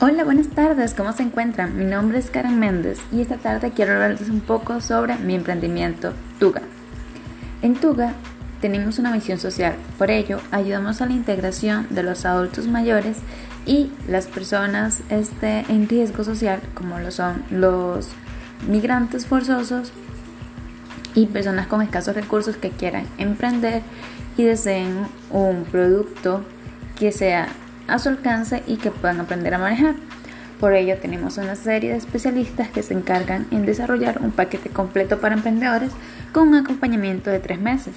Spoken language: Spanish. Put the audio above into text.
Hola, buenas tardes, ¿cómo se encuentran? Mi nombre es Karen Méndez y esta tarde quiero hablarles un poco sobre mi emprendimiento Tuga. En Tuga tenemos una misión social, por ello ayudamos a la integración de los adultos mayores y las personas este, en riesgo social, como lo son los migrantes forzosos y personas con escasos recursos que quieran emprender y deseen un producto que sea a su alcance y que puedan aprender a manejar. Por ello tenemos una serie de especialistas que se encargan en desarrollar un paquete completo para emprendedores con un acompañamiento de tres meses.